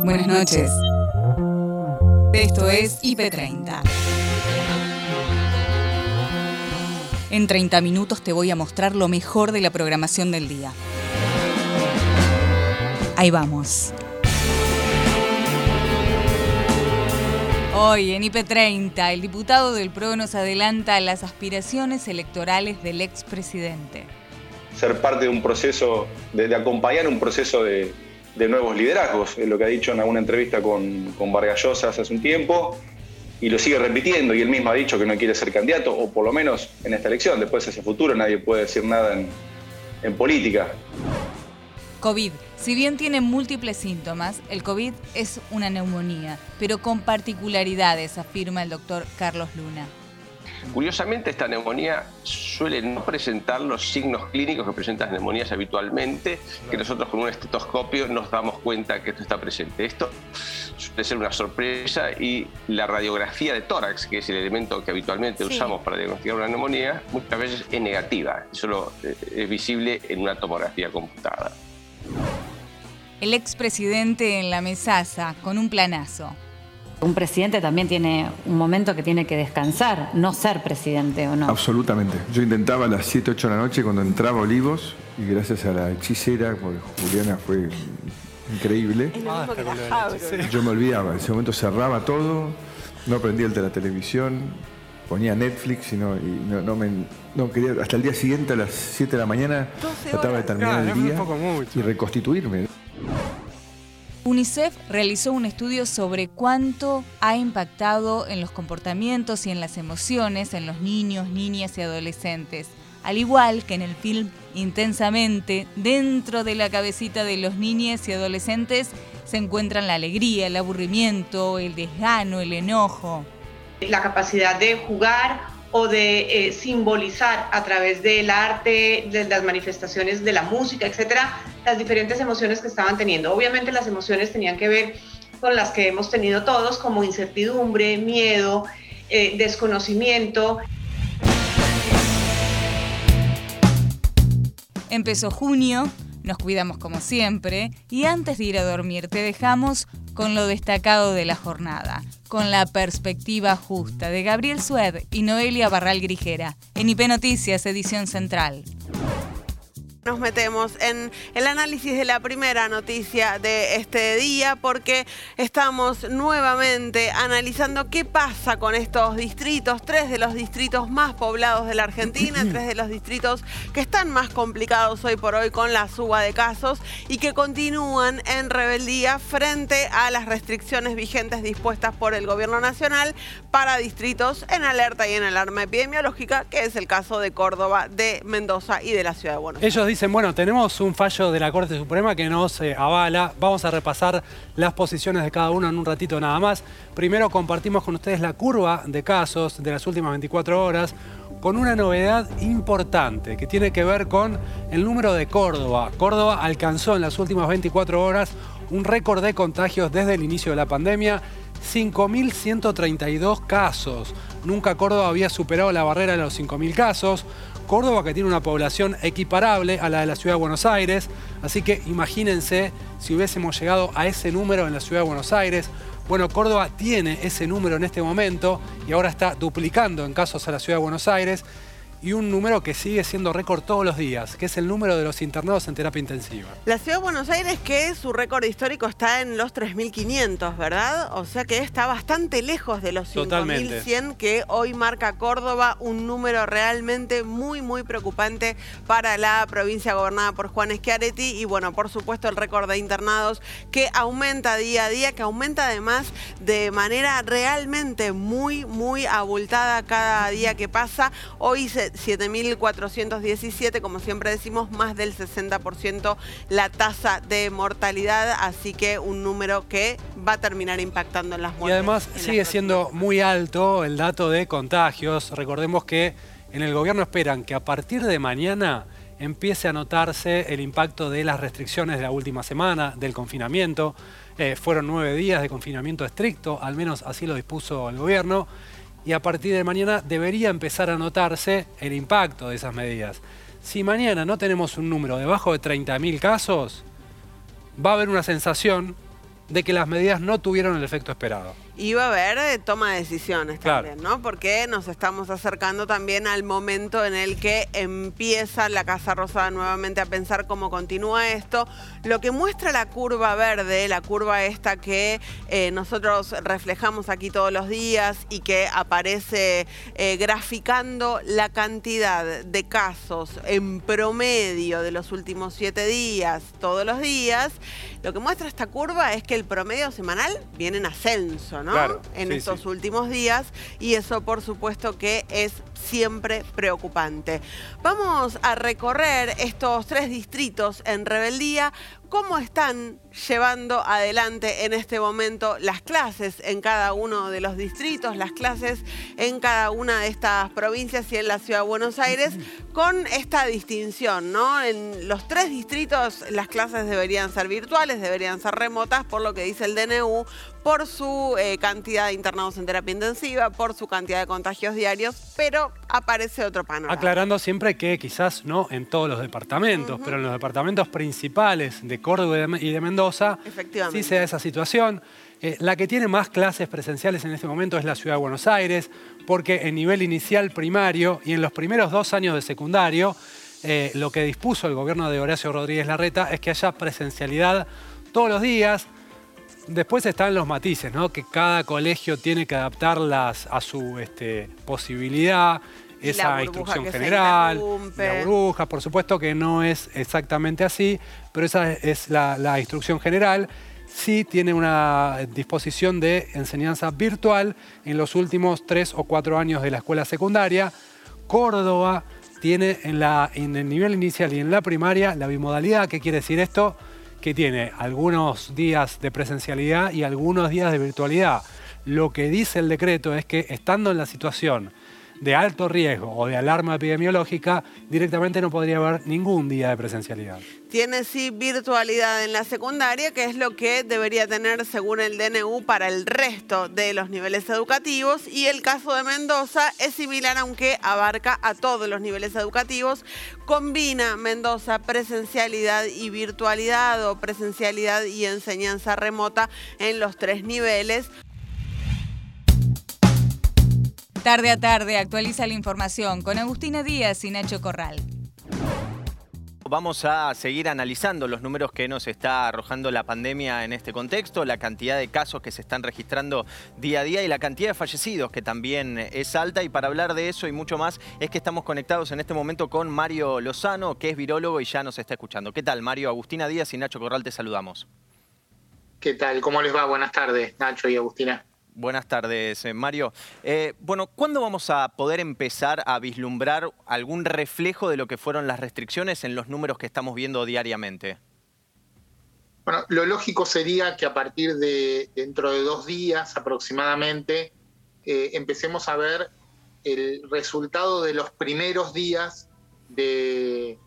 Buenas noches. Esto es IP30. En 30 minutos te voy a mostrar lo mejor de la programación del día. Ahí vamos. Hoy en IP30, el diputado del PRO nos adelanta las aspiraciones electorales del expresidente. Ser parte de un proceso, de, acompañar un proceso de, nuevos liderazgos, es lo que ha dicho en alguna entrevista con, con Vargas Llosa hace un tiempo, y lo sigue repitiendo, y él mismo ha dicho que no quiere ser candidato, o por lo menos en esta elección, después hacia futuro nadie puede decir nada en, en política. COVID. Si bien tiene múltiples síntomas, el COVID es una neumonía, pero con particularidades, afirma el doctor Carlos Luna. Curiosamente, esta neumonía suele no presentar los signos clínicos que presentan las neumonías habitualmente, que nosotros con un estetoscopio nos damos cuenta que esto está presente. Esto suele ser una sorpresa y la radiografía de tórax, que es el elemento que habitualmente usamos para diagnosticar una neumonía, muchas veces es negativa. Solo eh, es visible en una tomografía computada. El expresidente en la mesaza con un planazo. Un presidente también tiene un momento que tiene que descansar, no ser presidente o no. Absolutamente. Yo intentaba a las 7, 8 de la noche cuando entraba Olivos y gracias a la hechicera, porque Juliana fue increíble. Yo me olvidaba, en ese momento cerraba todo, no prendía el de la televisión, ponía Netflix y no, me, quería, hasta el día siguiente a las 7 de la mañana trataba de terminar el día y reconstituirme. UNICEF realizó un estudio sobre cuánto ha impactado en los comportamientos y en las emociones en los niños, niñas y adolescentes. Al igual que en el film Intensamente, dentro de la cabecita de los niños y adolescentes se encuentran la alegría, el aburrimiento, el desgano, el enojo. La capacidad de jugar o de eh, simbolizar a través del arte, de las manifestaciones de la música, etcétera, las diferentes emociones que estaban teniendo. Obviamente las emociones tenían que ver con las que hemos tenido todos, como incertidumbre, miedo, eh, desconocimiento. Empezó junio, nos cuidamos como siempre y antes de ir a dormir te dejamos con lo destacado de la jornada, con la perspectiva justa de Gabriel Sued y Noelia Barral Grijera, en IP Noticias, edición central. Nos metemos en el análisis de la primera noticia de este día porque estamos nuevamente analizando qué pasa con estos distritos, tres de los distritos más poblados de la Argentina, tres de los distritos que están más complicados hoy por hoy con la suba de casos y que continúan en rebeldía frente a las restricciones vigentes dispuestas por el gobierno nacional para distritos en alerta y en alarma epidemiológica, que es el caso de Córdoba, de Mendoza y de la ciudad de Buenos Aires dicen, bueno, tenemos un fallo de la Corte Suprema que nos avala. Vamos a repasar las posiciones de cada uno en un ratito nada más. Primero compartimos con ustedes la curva de casos de las últimas 24 horas con una novedad importante que tiene que ver con el número de Córdoba. Córdoba alcanzó en las últimas 24 horas un récord de contagios desde el inicio de la pandemia. 5.132 casos. Nunca Córdoba había superado la barrera de los 5.000 casos. Córdoba que tiene una población equiparable a la de la ciudad de Buenos Aires, así que imagínense si hubiésemos llegado a ese número en la ciudad de Buenos Aires. Bueno, Córdoba tiene ese número en este momento y ahora está duplicando en casos a la ciudad de Buenos Aires y un número que sigue siendo récord todos los días, que es el número de los internados en terapia intensiva. La ciudad de Buenos Aires, que su récord histórico está en los 3.500, ¿verdad? O sea que está bastante lejos de los 5.100 que hoy marca Córdoba, un número realmente muy, muy preocupante para la provincia gobernada por Juan Schiaretti y bueno, por supuesto el récord de internados que aumenta día a día, que aumenta además de manera realmente muy, muy abultada cada día que pasa. Hoy se 7.417, como siempre decimos, más del 60% la tasa de mortalidad, así que un número que va a terminar impactando en las muertes. Y además sigue siendo muy alto el dato de contagios. Recordemos que en el gobierno esperan que a partir de mañana empiece a notarse el impacto de las restricciones de la última semana, del confinamiento. Eh, fueron nueve días de confinamiento estricto, al menos así lo dispuso el gobierno y a partir de mañana debería empezar a notarse el impacto de esas medidas. Si mañana no tenemos un número debajo de 30.000 casos, va a haber una sensación de que las medidas no tuvieron el efecto esperado. Y va a haber eh, toma de decisiones también, ¿no? Porque nos estamos acercando también al momento en el que empieza la Casa Rosada nuevamente a pensar cómo continúa esto. Lo que muestra la curva verde, la curva esta que eh, nosotros reflejamos aquí todos los días y que aparece eh, graficando la cantidad de casos en promedio de los últimos siete días, todos los días, lo que muestra esta curva es que el promedio semanal viene en ascenso en estos últimos días. Y eso por supuesto que es siempre preocupante. Vamos a recorrer estos tres distritos en rebeldía cómo están llevando adelante en este momento las clases en cada uno de los distritos, las clases en cada una de estas provincias y en la ciudad de Buenos Aires, con esta distinción, ¿no? En los tres distritos las clases deberían ser virtuales, deberían ser remotas, por lo que dice el DNU, por su eh, cantidad de internados en terapia intensiva, por su cantidad de contagios diarios, pero aparece otro panorama. Aclarando siempre que quizás no en todos los departamentos, pero en los departamentos principales de Córdoba y de Mendoza, sí se da esa situación. Eh, la que tiene más clases presenciales en este momento es la Ciudad de Buenos Aires, porque en nivel inicial primario y en los primeros dos años de secundario, eh, lo que dispuso el gobierno de Horacio Rodríguez Larreta es que haya presencialidad todos los días. Después están los matices, ¿no? que cada colegio tiene que adaptarlas a su este, posibilidad esa instrucción general, la burbuja, por supuesto que no es exactamente así, pero esa es la, instrucción general. Sí tiene una disposición de enseñanza virtual en los últimos tres o cuatro años de la escuela secundaria. Córdoba tiene en, la, en el nivel inicial y en la primaria la bimodalidad. ¿Qué quiere decir esto? Que tiene algunos días de presencialidad y algunos días de virtualidad. Lo que dice el decreto es que estando en la situación de alto riesgo o de alarma epidemiológica, directamente no podría haber ningún día de presencialidad. Tiene sí virtualidad en la secundaria, que es lo que debería tener según el DNU para el resto de los niveles educativos. Y el caso de Mendoza es similar, aunque abarca a todos los niveles educativos. Combina Mendoza presencialidad y virtualidad o presencialidad y enseñanza remota en los tres niveles. Tarde a tarde actualiza la información con Agustina Díaz y Nacho Corral. Vamos a seguir analizando los números que nos está arrojando la pandemia en este contexto, la cantidad de casos que se están registrando día a día y la cantidad de fallecidos que también es alta. Y para hablar de eso y mucho más es que estamos conectados en este momento con Mario Lozano, que es virólogo y ya nos está escuchando. ¿Qué tal, Mario? Agustina Díaz y Nacho Corral, te saludamos. ¿Qué tal? ¿Cómo les va? Buenas tardes, Nacho y Agustina. Buenas tardes, eh, Mario. Eh, bueno, ¿cuándo vamos a poder empezar a vislumbrar algún reflejo de lo que fueron las restricciones en los números que estamos viendo diariamente? Bueno, lo lógico sería que a partir de dentro de dos días aproximadamente eh, empecemos a ver el resultado de los primeros días de,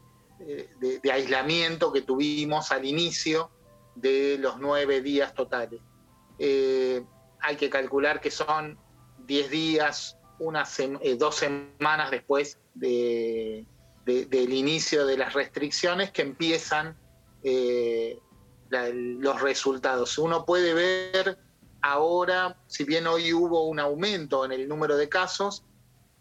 aislamiento que tuvimos al inicio de los nueve días totales hay que calcular que son 10 días, unas, eh, dos semanas después del inicio de las restricciones que empiezan eh, los resultados. Uno puede ver ahora, si bien hoy hubo un aumento en el número de casos,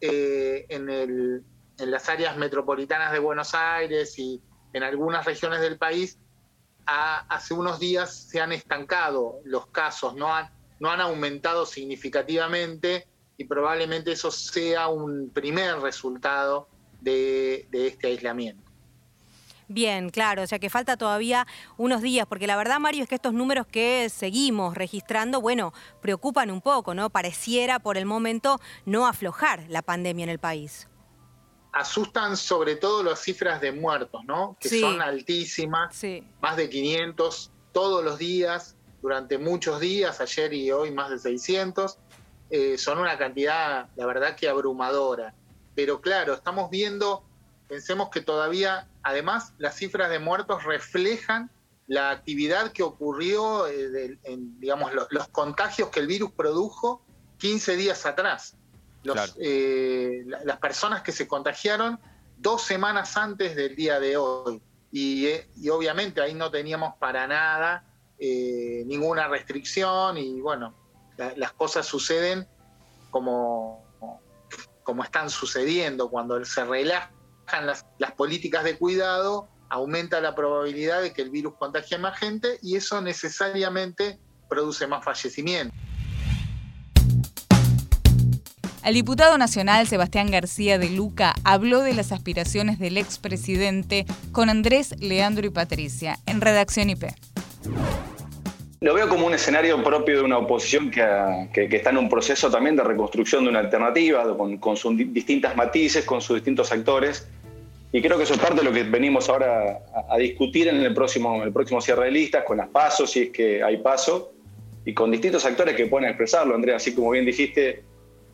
eh, en, en, las áreas metropolitanas de Buenos Aires y en algunas regiones del país, hace unos días se han estancado los casos, no han, no han aumentado significativamente y probablemente eso sea un primer resultado de, este aislamiento. Bien, claro, o sea que falta todavía unos días, porque la verdad, Mario, es que estos números que seguimos registrando, bueno, preocupan un poco, ¿no? Pareciera por el momento no aflojar la pandemia en el país. Asustan sobre todo las cifras de muertos, ¿no? Que son altísimas, más de 500 todos los días durante muchos días, ayer y hoy más de 600. Eh, son una cantidad, la verdad que abrumadora. Pero claro, estamos viendo, pensemos que todavía, además, las cifras de muertos reflejan la actividad que ocurrió, eh, en, digamos, los, contagios que el virus produjo 15 días atrás. Eh, las personas que se contagiaron dos semanas antes del día de hoy. Y, y obviamente ahí no teníamos para nada eh, ninguna restricción y bueno, las cosas suceden como, como están sucediendo. Cuando se relajan las, las políticas de cuidado, aumenta la probabilidad de que el virus contagie a más gente y eso necesariamente produce más fallecimientos. El diputado nacional Sebastián García de Luca habló de las aspiraciones del expresidente con Andrés, Leandro y Patricia en Redacción IP. Lo veo como un escenario propio de una oposición que, está en un proceso también de reconstrucción de una alternativa, con, sus distintas matices, con sus distintos actores. Y creo que eso es parte de lo que venimos ahora a, discutir en el próximo, el próximo cierre de listas, con las pasos, si es que hay paso, y con distintos actores que pueden expresarlo, Andrea, así como bien dijiste,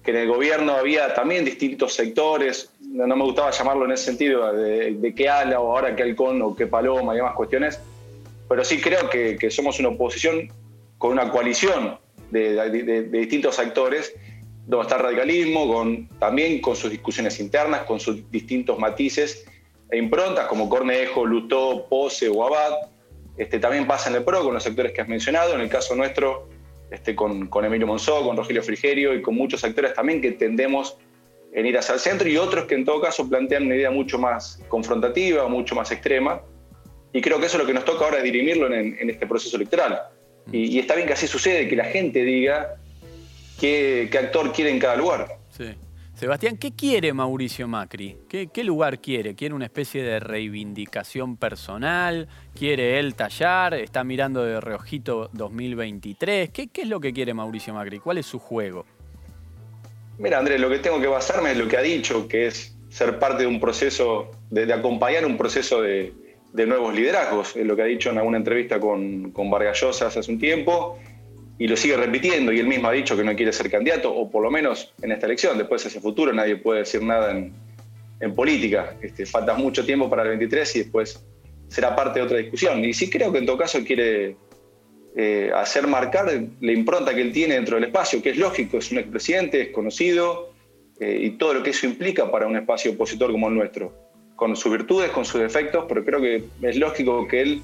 que en el gobierno había también distintos sectores, no me gustaba llamarlo en ese sentido, de, qué ala o ahora qué halcón o qué paloma y demás cuestiones, pero sí creo que, somos una oposición con una coalición de, distintos actores, donde está el radicalismo, con, también con sus discusiones internas, con sus distintos matices e improntas, como Cornejo, Lutó, Pose o Abad. Este, también pasa en el PRO con los sectores que has mencionado, en el caso nuestro este, con, Emilio Monzó, con Rogelio Frigerio y con muchos actores también que tendemos en ir hacia el centro y otros que en todo caso plantean una idea mucho más confrontativa, mucho más extrema. Y creo que eso es lo que nos toca ahora dirimirlo en, este proceso electoral. Y, está bien que así sucede, que la gente diga qué, qué actor quiere en cada lugar. Sí. Sebastián, ¿qué quiere Mauricio Macri? ¿Qué, lugar quiere? ¿Quiere una especie de reivindicación personal? ¿Quiere él tallar? ¿Está mirando de reojito 2023? ¿Qué, es lo que quiere Mauricio Macri? ¿Cuál es su juego? Mira, Andrés, lo que tengo que basarme es lo que ha dicho, que es ser parte de un proceso, de, acompañar un proceso de, nuevos liderazgos. Es lo que ha dicho en alguna entrevista con, con hace un tiempo y lo sigue repitiendo y él mismo ha dicho que no quiere ser candidato, o por lo menos en esta elección, después hacia futuro nadie puede decir nada en, política, este, falta mucho tiempo para el 23 y después será parte de otra discusión. Y sí creo que en todo caso quiere eh, hacer marcar la impronta que él tiene dentro del espacio, que es lógico, es un expresidente, es conocido, eh, y todo lo que eso implica para un espacio opositor como el nuestro, con sus virtudes, con sus defectos, pero creo que es lógico que él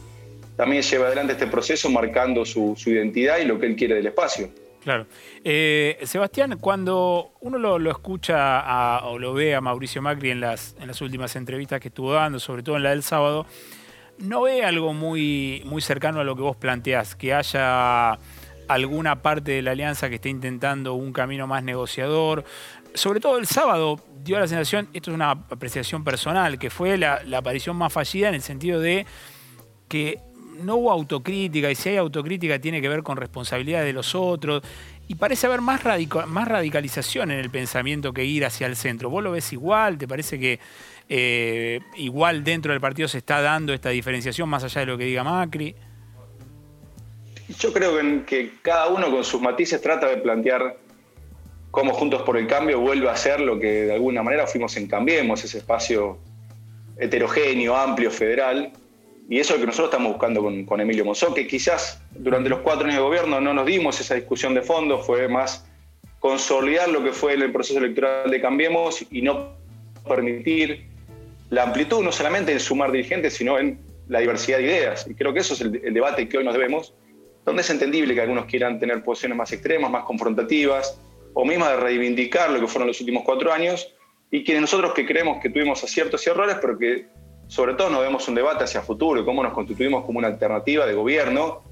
también lleva adelante este proceso marcando su, identidad y lo que él quiere del espacio. Claro. Eh, Sebastián, cuando uno lo, escucha o lo ve a Mauricio Macri en las, en las últimas entrevistas que estuvo dando, sobre todo en la del sábado, no ve algo muy, muy cercano a lo que vos planteás, que haya alguna parte de la alianza que esté intentando un camino más negociador. Sobre todo el sábado dio la sensación, esto es una apreciación personal, que fue la aparición más fallida en el sentido de que no hubo autocrítica y si hay autocrítica tiene que ver con responsabilidad de los otros y parece haber más, más radicalización en el pensamiento que ir hacia el centro. ¿Vos lo ves igual? ¿Te parece que eh, igual dentro del partido se está dando esta diferenciación más allá de lo que diga Macri? Yo creo que, que cada uno con sus matices trata de plantear cómo Juntos por el Cambio vuelve a ser lo que de alguna manera fuimos en Cambiemos, ese espacio heterogéneo, amplio, federal, y eso es lo que nosotros estamos buscando con, Emilio Monzó, que quizás durante los cuatro años de gobierno no nos dimos esa discusión de fondo, fue más consolidar lo que fue el proceso electoral de Cambiemos y no permitir la amplitud, no solamente en sumar dirigentes, sino en la diversidad de ideas. Y creo que eso es el, debate que hoy nos debemos, donde es entendible que algunos quieran tener posiciones más extremas, más confrontativas, o mismas de reivindicar lo que fueron los últimos cuatro años, y quienes nosotros que creemos que tuvimos aciertos y errores, pero que sobre todo nos vemos un debate hacia futuro y cómo nos constituimos como una alternativa de gobierno.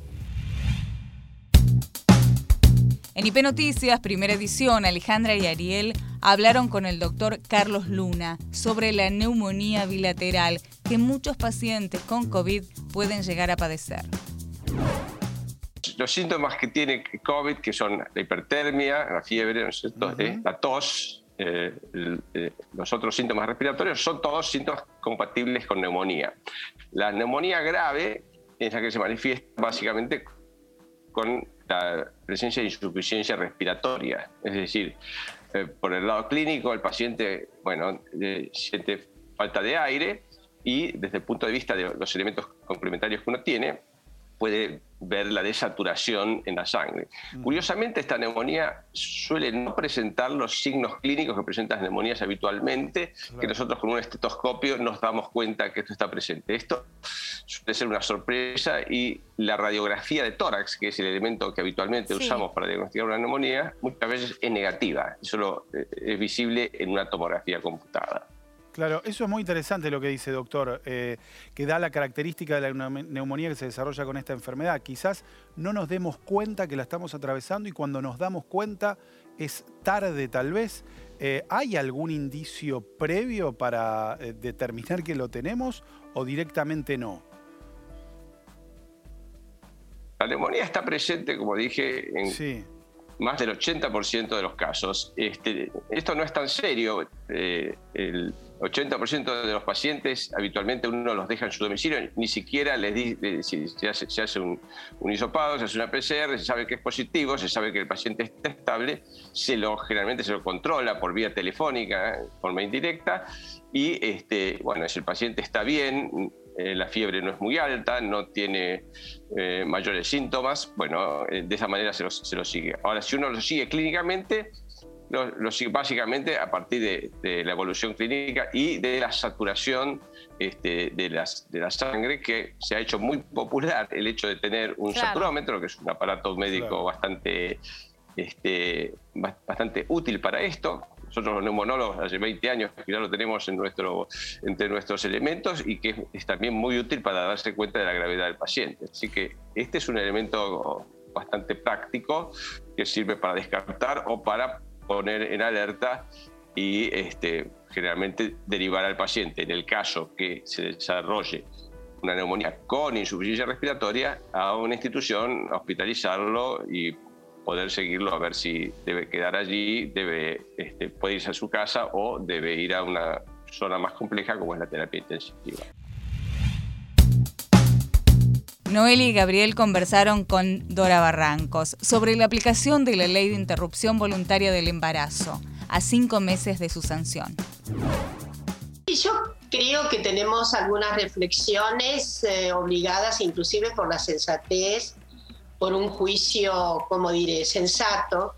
En IP Noticias, primera edición, Alejandra y Ariel hablaron con el doctor Carlos Luna sobre la neumonía bilateral que muchos pacientes con COVID pueden llegar a padecer. Los síntomas que tiene COVID, que son la hipertermia, la fiebre, la tos, eh, eh, los otros síntomas respiratorios son todos síntomas compatibles con neumonía. La neumonía grave es la que se manifiesta básicamente con la presencia de insuficiencia respiratoria, es decir, eh, por el lado clínico el paciente bueno, siente falta de aire y desde el punto de vista de los elementos complementarios que uno tiene, puede ver la desaturación en la sangre. Curiosamente, esta neumonía suele no presentar los signos clínicos que presentan las neumonías habitualmente, que nosotros con un estetoscopio nos damos cuenta que esto está presente. Esto suele ser una sorpresa y la radiografía de tórax, que es el elemento que habitualmente usamos para diagnosticar una neumonía, muchas veces es negativa y solo eh, es visible en una tomografía computada. Claro, eso es muy interesante lo que dice, doctor, eh, que da la característica de la neumonía que se desarrolla con esta enfermedad. Quizás no nos demos cuenta que la estamos atravesando y cuando nos damos cuenta es tarde tal vez. Eh, ¿Hay algún indicio previo para eh, determinar que lo tenemos o directamente no? La neumonía está presente, como dije, en más del 80% de los casos. Este, esto no es tan serio. el 80% de los pacientes habitualmente uno los deja en su domicilio, ni siquiera les dice, si se hace, un, un, hisopado, se hace una PCR, se sabe que es positivo, se sabe que el paciente está estable, se lo, generalmente se lo controla por vía telefónica, de forma indirecta, y este, bueno, si el paciente está bien, eh, la fiebre no es muy alta, no tiene eh, mayores síntomas, bueno, eh, de esa manera se lo, se lo sigue. Ahora, si uno lo sigue clínicamente, básicamente a partir de, la evolución clínica y de la saturación este, de, las, de la sangre, que se ha hecho muy popular el hecho de tener un saturómetro, que es un aparato médico bastante, este, bastante útil para esto. Nosotros los neumonólogos hace 20 años que ya lo tenemos en nuestro, entre nuestros elementos y que es también muy útil para darse cuenta de la gravedad del paciente. Así que este es un elemento bastante práctico que sirve para descartar o para poner en alerta y este, generalmente derivar al paciente, en el caso que se desarrolle una neumonía con insuficiencia respiratoria, a una institución, hospitalizarlo y poder seguirlo a ver si debe quedar allí, debe, este, puede irse a su casa o debe ir a una zona más compleja como es la terapia intensiva. Noel y Gabriel conversaron con Dora Barrancos sobre la aplicación de la ley de interrupción voluntaria del embarazo a cinco meses de su sanción. Yo creo que tenemos algunas reflexiones eh, obligadas inclusive por la sensatez, por un juicio, como diré, sensato.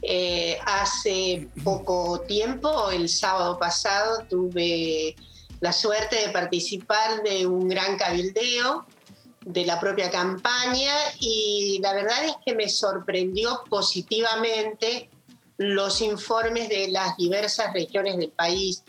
Eh, hace poco tiempo, el sábado pasado, tuve la suerte de participar de un gran cabildeo de la propia campaña y la verdad es que me sorprendió positivamente los informes de las diversas regiones del país,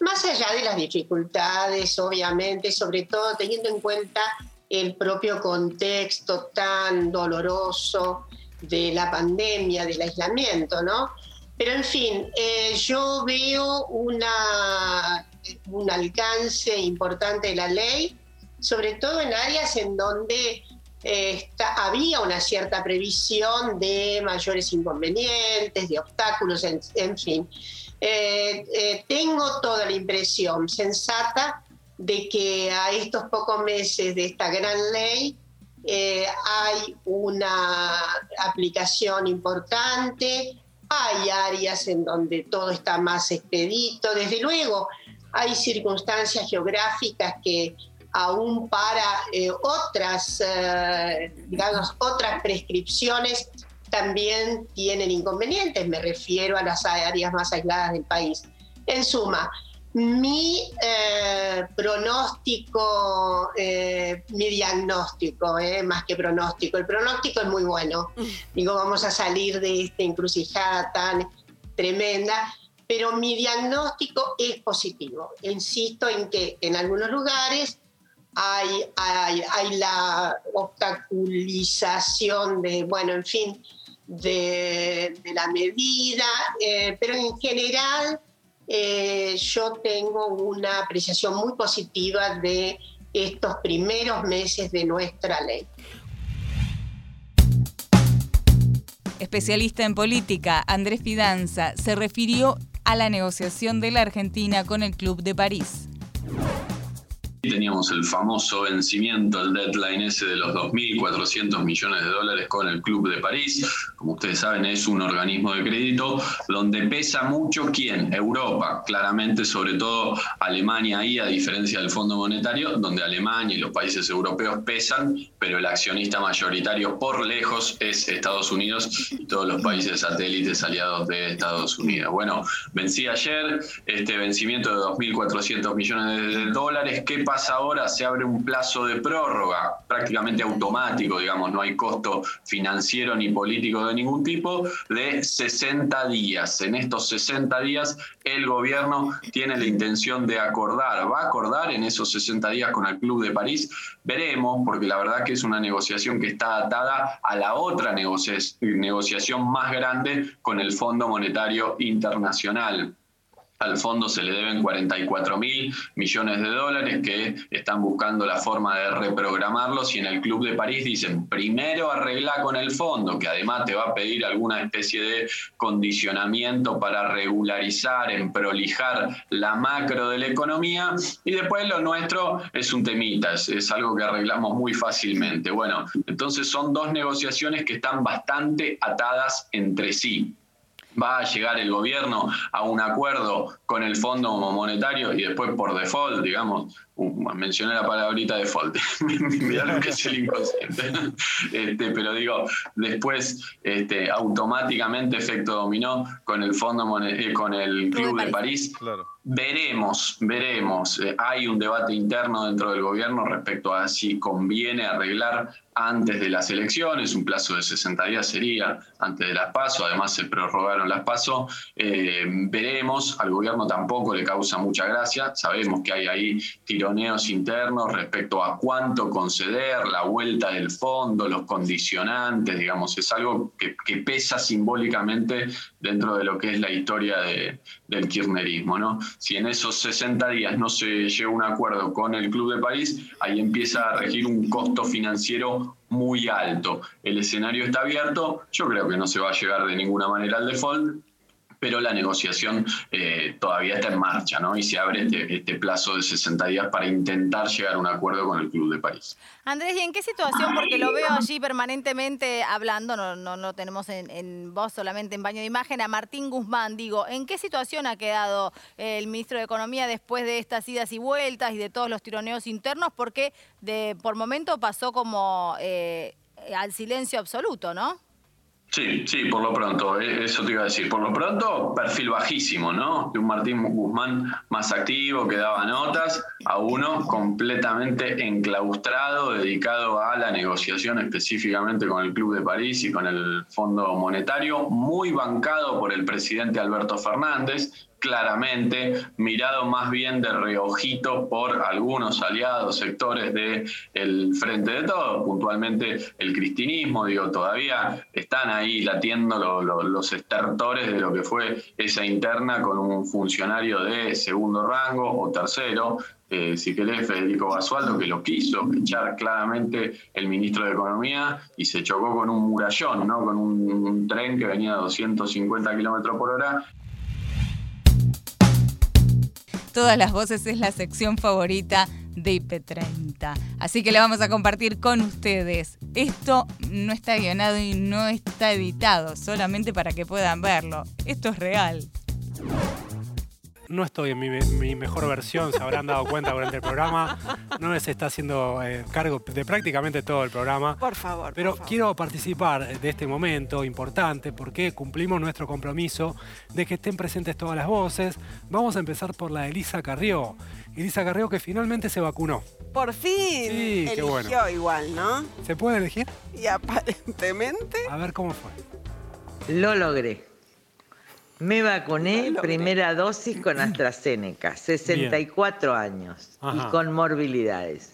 más allá de las dificultades, obviamente, sobre todo teniendo en cuenta el propio contexto tan doloroso de la pandemia, del aislamiento, ¿no? Pero en fin, eh, yo veo una, un alcance importante de la ley, sobre todo en áreas en donde eh, había una cierta previsión de mayores inconvenientes, de obstáculos, en, fin. Eh, eh, tengo toda la impresión sensata de que a estos pocos meses de esta gran ley hay una aplicación importante, hay áreas en donde todo está más expedito, desde luego hay circunstancias geográficas que aún para eh, otras, eh, digamos, otras prescripciones también tienen inconvenientes. Me refiero a las áreas más aisladas del país. En suma, mi eh, pronóstico, mi diagnóstico, más que pronóstico, el pronóstico es muy bueno. Digo, vamos a salir de esta encrucijada tan tremenda, pero mi diagnóstico es positivo. Insisto en que en algunos lugares hay, la obstaculización de, bueno, en fin, de, la medida, eh, pero en general eh, yo tengo una apreciación muy positiva de estos primeros meses de nuestra ley. Especialista en política, Andrés Fidanza se refirió a la negociación de la Argentina con el Club de París teníamos el famoso vencimiento, el deadline ese de los 2.400 millones de dólares con el Club de París. Como ustedes saben, es un organismo de crédito donde pesa mucho quién, Europa, claramente, sobre todo Alemania ahí, a diferencia del Fondo Monetario, donde Alemania y los países europeos pesan, pero el accionista mayoritario por lejos es Estados Unidos y todos los países satélites aliados de Estados Unidos. Bueno, vencí ayer este vencimiento de 2.400 millones de dólares. ¿Qué pasa ahora? Se abre un plazo de prórroga prácticamente automático, digamos, no hay costo financiero ni político de ningún tipo, de 60 días. En estos 60 días el gobierno tiene la intención de acordar, va a acordar en esos 60 días con el Club de París. Veremos, porque la verdad que es una negociación que está atada a la otra negociación más grande con el Fondo Monetario Internacional. Al fondo se le deben 44 mil millones de dólares que están buscando la forma de reprogramarlos y en el Club de París dicen, primero arregla con el fondo, que además te va a pedir alguna especie de condicionamiento para regularizar, en prolijar la macro de la economía y después lo nuestro es un temita, es, es algo que arreglamos muy fácilmente. Bueno, entonces son dos negociaciones que están bastante atadas entre sí va a llegar el gobierno a un acuerdo con el Fondo Monetario y después por default, digamos, uh, mencioné la palabrita default, mirá lo que es el inconsciente, este, pero digo, después este, automáticamente efecto dominó con el Fondo eh, con el Club de París. Veremos, veremos. Eh, hay un debate interno dentro del gobierno respecto a si conviene arreglar antes de las elecciones, un plazo de 60 días sería antes de las PASO, además se prorrogaron las PASO. Eh, veremos, al gobierno tampoco le causa mucha gracia, sabemos que hay ahí tironeos internos respecto a cuánto conceder, la vuelta del fondo, los condicionantes, digamos, es algo que, pesa simbólicamente dentro de lo que es la historia del kirchnerismo. ¿no? Si en esos 60 días no se llega a un acuerdo con el Club de París, ahí empieza a regir un costo financiero muy alto. El escenario está abierto, yo creo que no se va a llegar de ninguna manera al default, pero la negociación eh, todavía está en marcha, ¿no? Y se abre este, este, plazo de 60 días para intentar llegar a un acuerdo con el Club de París. Andrés, ¿y en qué situación? Porque lo veo allí permanentemente hablando, no, no, tenemos en, voz solamente en baño de imagen, a Martín Guzmán, digo, ¿en qué situación ha quedado el ministro de Economía después de estas idas y vueltas y de todos los tironeos internos? Porque por momento pasó como eh, al silencio absoluto, ¿no? Sí, sí, por lo pronto, eh, eso te iba a decir. Por lo pronto, perfil bajísimo, ¿no? De un Martín Guzmán más activo, que daba notas, a uno completamente enclaustrado, dedicado a la negociación específicamente con el Club de París y con el Fondo Monetario, muy bancado por el presidente Alberto Fernández, claramente, mirado más bien de reojito por algunos aliados, sectores del el Frente de Todos, puntualmente el cristinismo, digo, todavía están ahí latiendo los estertores de lo que fue esa interna con un funcionario de segundo rango o tercero, eh, si querés, Federico Basualdo, que lo quiso echar claramente el ministro de Economía y se chocó con un murallón, ¿no? con un tren que venía a 250 kilómetros por hora todas las voces es la sección favorita de IP30. Así que la vamos a compartir con ustedes. Esto no está guionado y no está editado, solamente para que puedan verlo. Esto es real no estoy en mi, mejor versión, se habrán dado cuenta durante el programa. No se está haciendo eh, cargo de prácticamente todo el programa. Por favor. Pero quiero participar de este momento importante porque cumplimos nuestro compromiso de que estén presentes todas las voces. Vamos a empezar por la de Elisa Carrió. Elisa Carrió que finalmente se vacunó. Por fin. Sí, qué bueno. igual, ¿no? ¿Se puede elegir? Y aparentemente. A ver cómo fue. Lo logré. Me vacuné, primera dosis con AstraZeneca, 64 años y con morbilidades.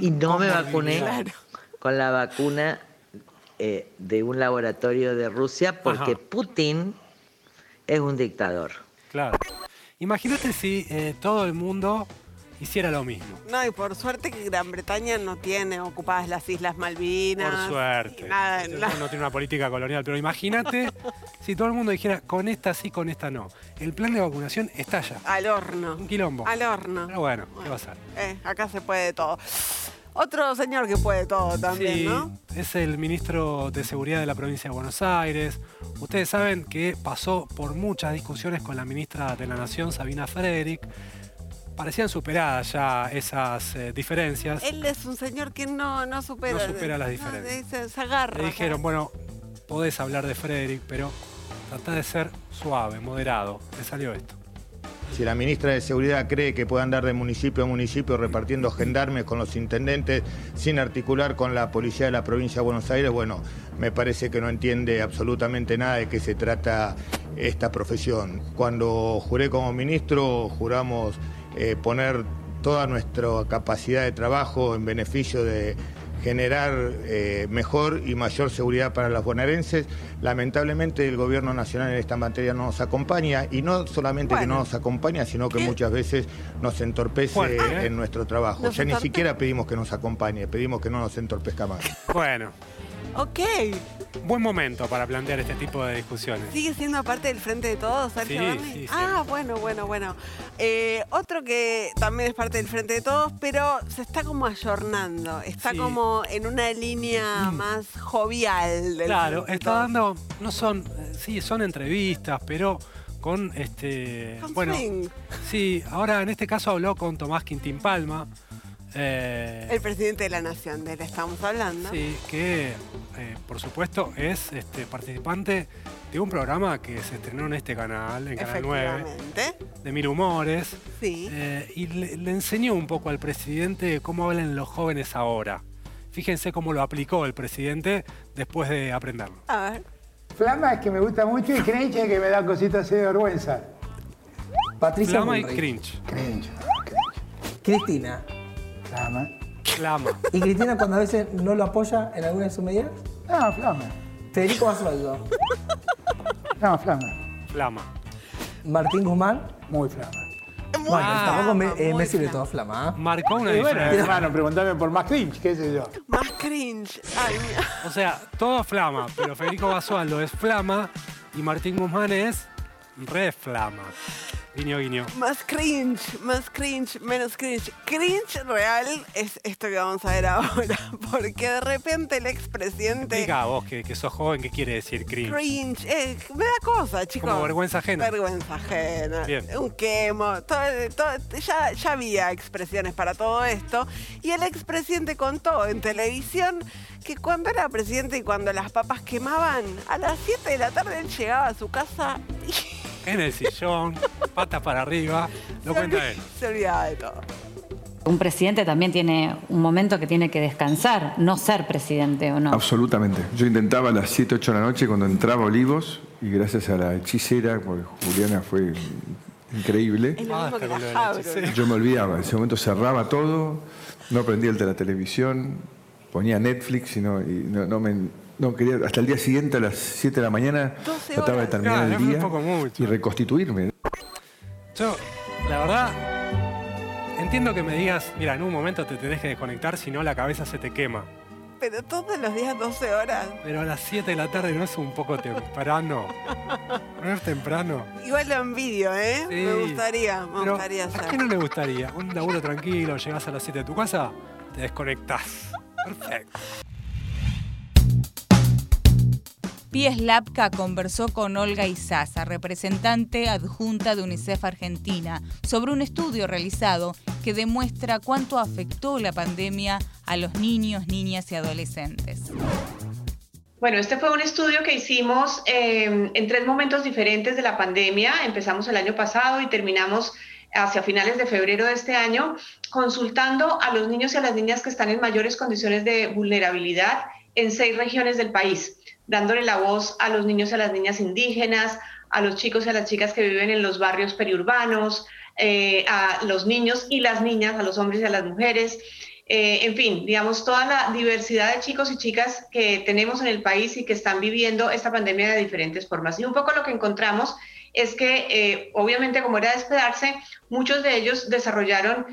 y no me vacuné con la vacuna eh, de un laboratorio de Rusia porque Putin es un dictador. Claro. Imagínate si eh, todo el mundo hiciera lo mismo. No, y por suerte que Gran Bretaña no tiene ocupadas las Islas Malvinas. Por suerte. no tiene una política colonial, pero imagínate Si todo el mundo dijera, con esta sí, con esta no. El plan de vacunación estalla. Al horno. Un quilombo. Al horno. Pero bueno, ¿qué va a ser? Eh, acá se puede todo. Otro señor que puede todo también, sí, ¿no? Es el ministro de Seguridad de la provincia de Buenos Aires. Ustedes saben que pasó por muchas discusiones con la ministra de la Nación, Sabina Frederick. Parecían superadas ya esas eh, diferencias. Él es un señor que no, no supera. No supera las diferencias. Se, se agarra. Le dijeron, bueno, podés hablar de Frederick, pero trata de ser suave, moderado. Le salió esto. Si la ministra de Seguridad cree que puede andar de municipio a municipio repartiendo gendarmes con los intendentes sin articular con la policía de la provincia de Buenos Aires, bueno, me parece que no entiende absolutamente nada de qué se trata esta profesión. Cuando juré como ministro, juramos eh, poner toda nuestra capacidad de trabajo en beneficio de generar eh, mejor y mayor seguridad para los bonaerenses. Lamentablemente el gobierno nacional en esta materia no nos acompaña y no solamente que no nos acompaña, sino que muchas veces nos entorpece ¿eh? en nuestro trabajo. Ya ni siquiera pedimos que nos acompañe, pedimos que no nos entorpezca más. Bueno. Ok. Buen momento para plantear este tipo de discusiones. ¿Sigue siendo parte del Frente de Todos, Sergio Sí, sí, Ah, bueno, bueno, bueno. Eh, otro que también es parte del Frente de Todos, pero se está como ayornando. Está. Mm. como en una línea más jovial del Claro, está dando, no son, eh, sí, son entrevistas, pero con este, Con bueno, swing. sí, ahora en este caso habló con Tomás Quintín Palma, eh, El presidente de la Nación, de él estamos hablando. sí, que eh, por supuesto es este, participante de un programa que se estrenó en este canal, en Canal 9, Efectivamente. de Mil Humores, Sí. eh, y le, le enseñó un poco al presidente cómo hablan los jóvenes ahora. Fíjense cómo lo aplicó el presidente después de aprenderlo. A ver. Flama es que me gusta mucho y cringe es que me da cositas así de vergüenza. Patricia Flama y cringe. Cringe. Cristina. Flama. Flama. ¿Y Cristina cuando a veces no lo apoya en alguna de sus medidas? No, flama. Federico Basualdo. No, flama. Flama. Martín Guzmán. Muy flama. Bueno, tampoco me, eh, me sirve todo flama. ¿ah? Marcó una Y bueno, diferencia. hermano, preguntame por más cringe, qué sé yo. Más cringe. Ay, mira. O sea, todo flama, pero Federico Basualdo es flama y Martín Guzmán es re flama. Guiño, guiño. Más cringe, más cringe, menos cringe. Cringe real es esto que vamos a ver ahora. Porque de repente el expresidente. Explica a vos que, que sos joven, ¿qué quiere decir cringe? Cringe, eh, me da cosa, chicos. Como vergüenza ajena. Vergüenza ajena. Bien. Un quemo. todo- todo- ya, ya había expresiones para todo esto. Y el expresidente contó en televisión que cuando era presidente y cuando las papas quemaban, a las 7 de la tarde él llegaba a su casa y En el sillón, patas para arriba, lo cuenta él. se olvidaba de todo. Un presidente también tiene un momento que tiene que descansar, no ser presidente o no. Absolutamente. Yo intentaba a las 7, 8 de la noche cuando entraba Olivos y gracias a la hechicera, porque Juliana fue increíble, Es lo mismo que la yo me olvidaba. En ese momento cerraba todo, no prendía el de la televisión, ponía Netflix y no, y no, no me, no quería, hasta el día siguiente a las 7 de la mañana 12 trataba de terminar Claro, el día poco mucho. y reconstituirme. Yo, la verdad, entiendo que me digas, mira, en un momento te tenés que desconectar, si no la cabeza se te quema. Pero todos los días 12 horas. Pero a las 7 de la tarde no es un poco temprano. No es temprano. Igual lo envidio, ¿eh? Sí. Me gustaría, me Pero, gustaría ¿A hacer. qué no le gustaría? Un laburo tranquilo, llegás a las 7 de tu casa, te desconectás. Perfecto. Pies Lapka conversó con Olga Izaza, representante adjunta de UNICEF Argentina, sobre un estudio realizado que demuestra cuánto afectó la pandemia a los niños, niñas y adolescentes. Bueno, este fue un estudio que hicimos eh, en tres momentos diferentes de la pandemia. Empezamos el año pasado y terminamos hacia finales de febrero de este año, consultando a los niños y a las niñas que están en mayores condiciones de vulnerabilidad en seis regiones del país, dándole la voz a los niños y a las niñas indígenas, a los chicos y a las chicas que viven en los barrios periurbanos, eh, a los niños y las niñas, a los hombres y a las mujeres. Eh, en fin, digamos, toda la diversidad de chicos y chicas que tenemos en el país y que están viviendo esta pandemia de diferentes formas. Y un poco lo que encontramos es que, eh, obviamente, como era de esperarse, muchos de ellos desarrollaron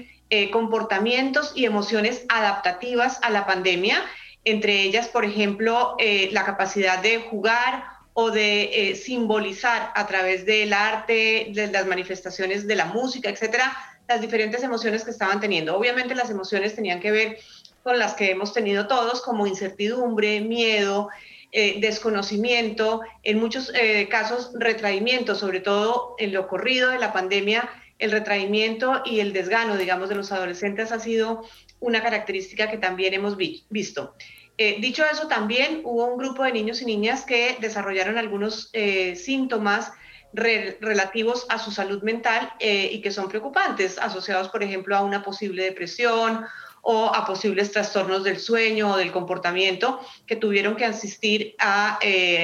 comportamientos y emociones adaptativas a la pandemia, entre ellas, por ejemplo, eh, la capacidad de jugar o de eh, simbolizar a través del arte, de las manifestaciones de la música, etcétera, las diferentes emociones que estaban teniendo. Obviamente las emociones tenían que ver con las que hemos tenido todos, como incertidumbre, miedo, eh, desconocimiento, en muchos casos retraimiento, sobre todo en lo ocurrido de la pandemia, el retraimiento y el desgano, digamos, de los adolescentes ha sido una característica que también hemos visto. Eh, dicho eso, también hubo un grupo de niños y niñas que desarrollaron algunos eh, síntomas relativos a su salud mental eh, y que son preocupantes, asociados, por ejemplo, a una posible depresión o a posibles trastornos del sueño o del comportamiento que tuvieron que asistir a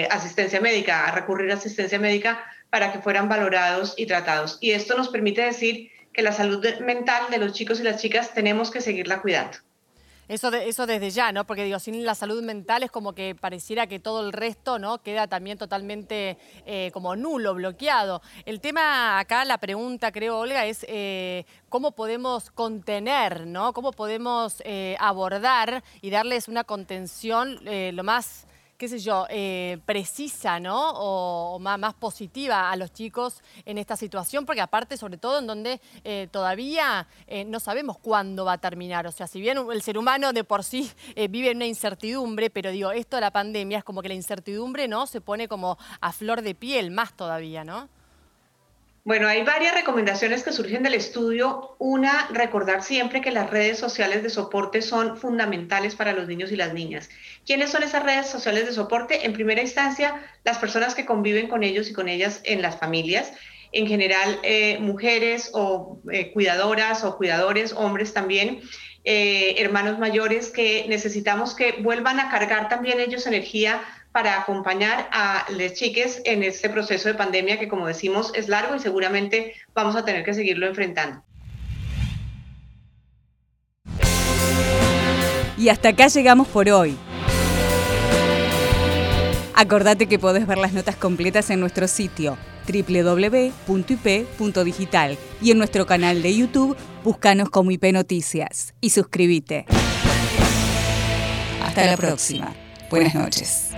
asistencia médica, a recurrir a asistencia médica para que fueran valorados y tratados. Y esto nos permite decir que la salud mental de los chicos y las chicas tenemos que seguirla cuidando. Eso, de, eso desde ya, ¿no? Porque digo, sin la salud mental es como que pareciera que todo el resto, ¿no? Queda también totalmente eh, como nulo, bloqueado. El tema acá, la pregunta, creo, Olga, es eh, cómo podemos contener, ¿no? Cómo podemos eh, abordar y darles una contención lo más qué sé yo, eh, precisa, ¿no? O, más, positiva a los chicos en esta situación, porque aparte, sobre todo, en donde eh, todavía eh, no sabemos cuándo va a terminar. O sea, si bien el ser humano de por sí vive en una incertidumbre, pero digo, esto de la pandemia es como que la incertidumbre, ¿no? Se pone como a flor de piel más todavía, ¿no? Bueno, hay varias recomendaciones que surgen del estudio. Una, recordar siempre que las redes sociales de soporte son fundamentales para los niños y las niñas. ¿Quiénes son esas redes sociales de soporte? En primera instancia, las personas que conviven con ellos y con ellas en las familias. En general, eh, mujeres o eh, cuidadoras o cuidadores, hombres también. Eh, hermanos mayores que necesitamos que vuelvan a cargar también ellos energía para acompañar a las chiques en este proceso de pandemia que, como decimos, es largo y seguramente vamos a tener que seguirlo enfrentando. Y hasta acá llegamos por hoy. Acordate que podés ver las notas completas en nuestro sitio www.ip.digital y en nuestro canal de YouTube, búscanos como IP Noticias y suscríbete. Hasta la próxima. Buenas noches.